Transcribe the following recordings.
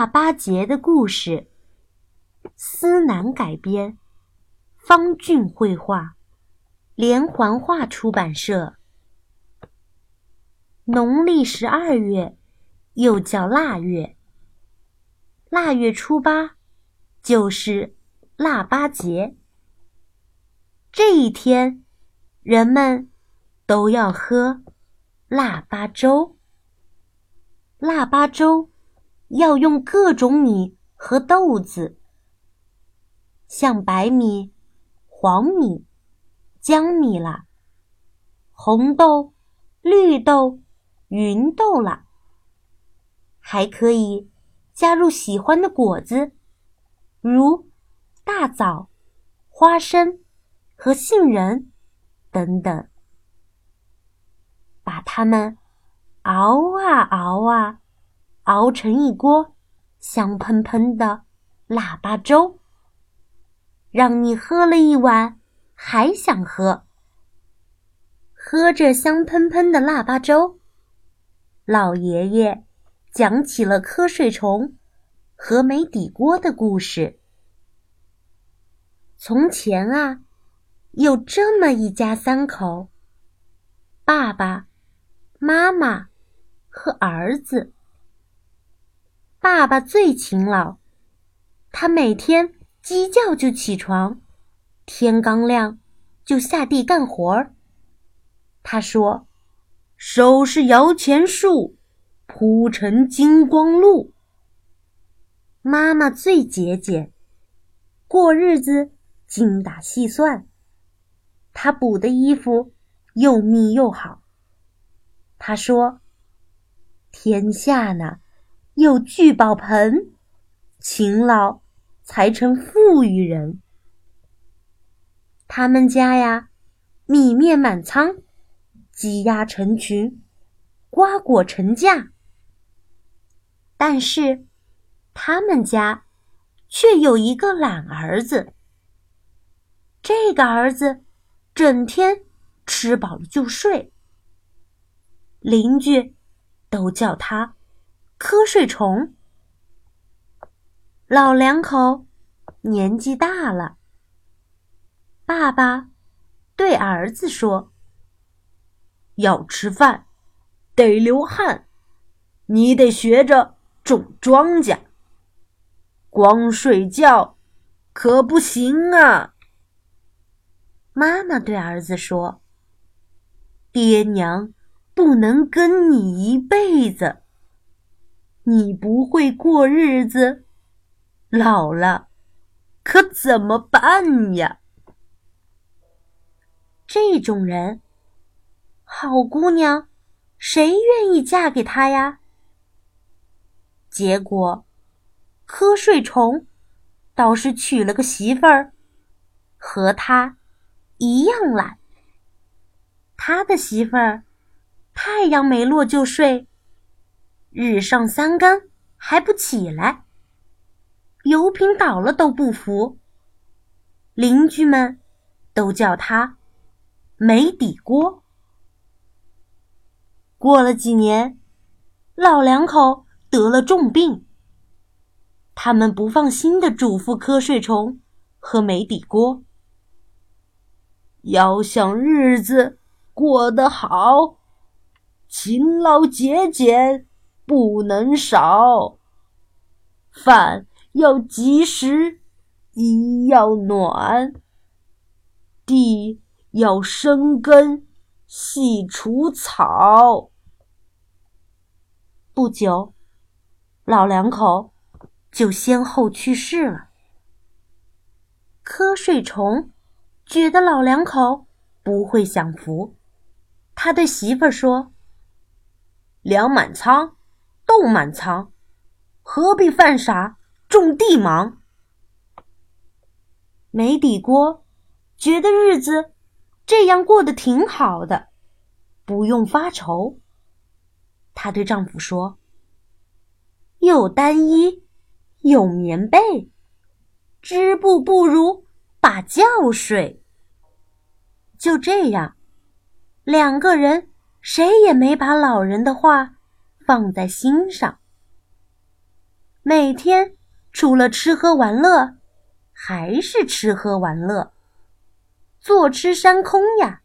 腊八节的故事，思南改编，方俊绘画，连环画出版社。农历十二月，又叫腊月。腊月初八，就是腊八节。这一天，人们都要喝腊八粥。腊八粥。要用各种米和豆子，像白米、黄米、江米啦，红豆、绿豆、芸豆啦，还可以加入喜欢的果子，如大枣、花生和杏仁等等，把它们熬啊熬啊。熬成一锅香喷喷的腊八粥，让你喝了一碗还想喝。喝着香喷喷的腊八粥，老爷爷讲起了瞌睡虫和没底锅的故事。从前啊，有这么一家三口：爸爸妈妈和儿子。爸爸最勤劳，他每天鸡叫就起床，天刚亮就下地干活儿。他说：“收拾摇钱树，铺成金光路。”妈妈最节俭，过日子精打细算，她补的衣服又密又好。他说：“天下呢。”有聚宝盆，勤劳才成富裕人。他们家呀，米面满仓，鸡鸭成群，瓜果成架。但是，他们家却有一个懒儿子。这个儿子整天吃饱了就睡，邻居都叫他。瞌睡虫，老两口年纪大了。爸爸对儿子说：“要吃饭，得流汗，你得学着种庄稼。光睡觉可不行啊。”妈妈对儿子说：“爹娘不能跟你一辈子。”你不会过日子，老了可怎么办呀？这种人，好姑娘，谁愿意嫁给他呀？结果，瞌睡虫倒是娶了个媳妇儿，和他一样懒。他的媳妇儿，太阳没落就睡。日上三竿还不起来，油瓶倒了都不扶。邻居们都叫他没底锅。过了几年，老两口得了重病，他们不放心的嘱咐瞌睡虫和没底锅：要想日子过得好，勤劳节俭。不能少，饭要及时，衣要暖，地要生根，细除草。不久，老两口就先后去世了。瞌睡虫觉得老两口不会享福，他对媳妇儿说：“粮满仓。”豆满仓，何必犯傻种地忙？没底锅，觉得日子这样过得挺好的，不用发愁。她对丈夫说：“有单衣，有棉被，织布不如把觉睡。”就这样，两个人谁也没把老人的话。放在心上。每天除了吃喝玩乐，还是吃喝玩乐，坐吃山空呀。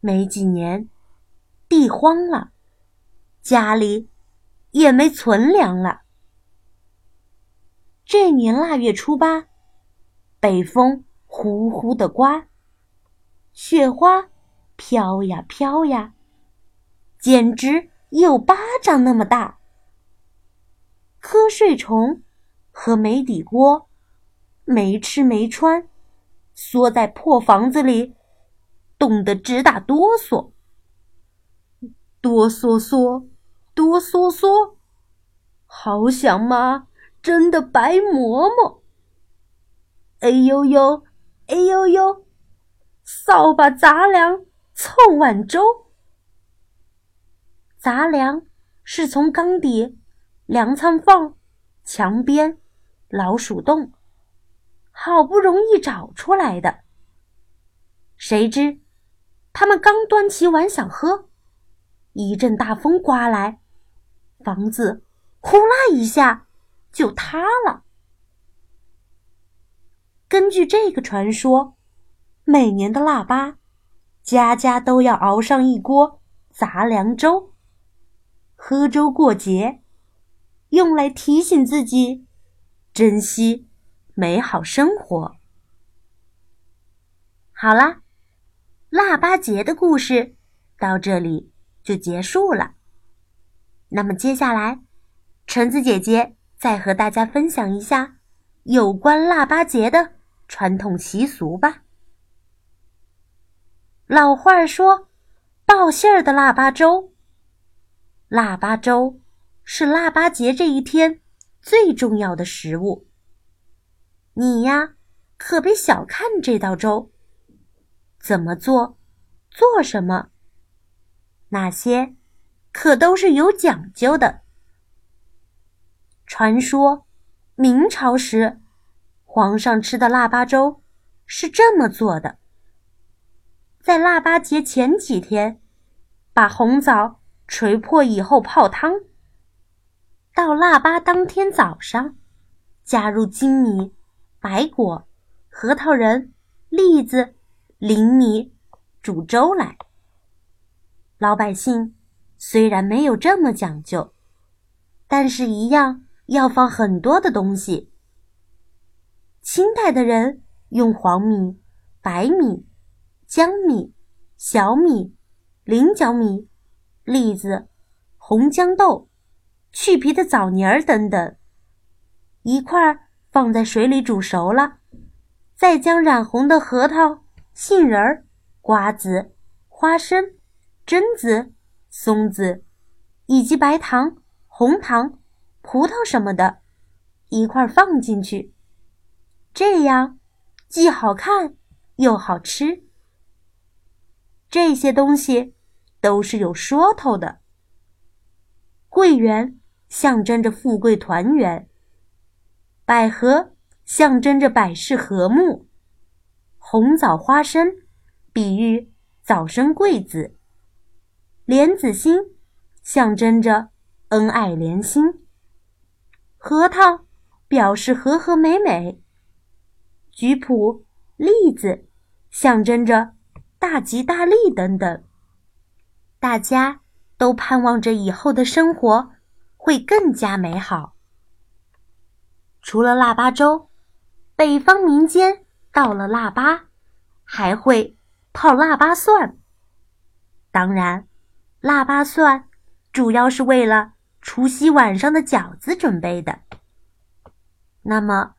没几年，地荒了，家里也没存粮了。这年腊月初八，北风呼呼的刮，雪花飘呀飘呀，简直有巴掌那么大。瞌睡虫和煤底锅没吃没穿，缩在破房子里，冻得直打哆嗦，哆嗦嗦，哆嗦嗦，好想妈。真的白馍馍！哎呦呦，哎呦呦，扫把杂粮凑碗粥。杂粮是从缸底、粮仓缝、墙边、老鼠洞，好不容易找出来的。谁知他们刚端起碗想喝，一阵大风刮来，房子呼啦一下。就塌了。根据这个传说，每年的腊八，家家都要熬上一锅杂粮粥，喝粥过节，用来提醒自己珍惜美好生活。好啦，腊八节的故事到这里就结束了。那么接下来，橙子姐姐。再和大家分享一下有关腊八节的传统习俗吧。老话说：“报信儿的腊八粥。”腊八粥是腊八节这一天最重要的食物。你呀，可别小看这道粥。怎么做，做什么，那些可都是有讲究的。传说，明朝时，皇上吃的腊八粥是这么做的：在腊八节前几天，把红枣捶破以后泡汤；到腊八当天早上，加入粳米、白果、核桃仁、栗子、灵米煮粥来。老百姓虽然没有这么讲究，但是一样。要放很多的东西。清代的人用黄米、白米、江米、小米、菱角米、栗子、红豇豆、去皮的枣泥儿等等，一块儿放在水里煮熟了，再将染红的核桃、杏仁儿、瓜子、花生、榛子、松子，以及白糖、红糖。葡萄什么的，一块儿放进去，这样既好看又好吃。这些东西都是有说头的。桂圆象征着富贵团圆，百合象征着百事和睦，红枣花生比喻早生贵子，莲子心象征着恩爱连心。核桃表示和和美美，菊普、栗子象征着大吉大利等等。大家都盼望着以后的生活会更加美好。除了腊八粥，北方民间到了腊八还会泡腊八蒜。当然，腊八蒜主要是为了。除夕晚上的饺子准备的。那么，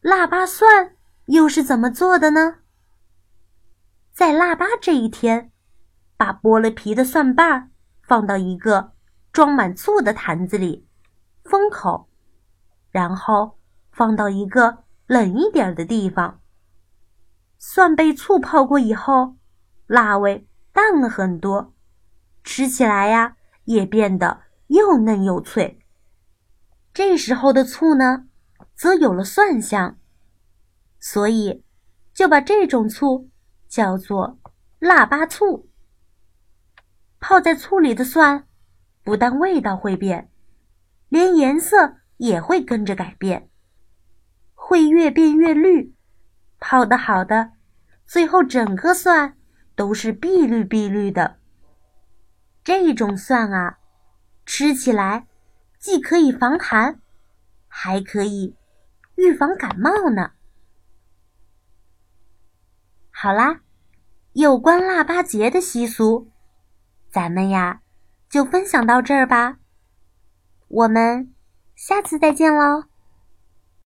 腊八蒜又是怎么做的呢？在腊八这一天，把剥了皮的蒜瓣儿放到一个装满醋的坛子里，封口，然后放到一个冷一点的地方。蒜被醋泡过以后，辣味淡了很多，吃起来呀也变得。又嫩又脆。这时候的醋呢，则有了蒜香，所以就把这种醋叫做腊八醋。泡在醋里的蒜，不但味道会变，连颜色也会跟着改变，会越变越绿。泡的好的，最后整个蒜都是碧绿碧绿的。这种蒜啊，吃起来既可以防寒，还可以预防感冒呢。好啦，有关腊八节的习俗，咱们呀就分享到这儿吧。我们下次再见喽。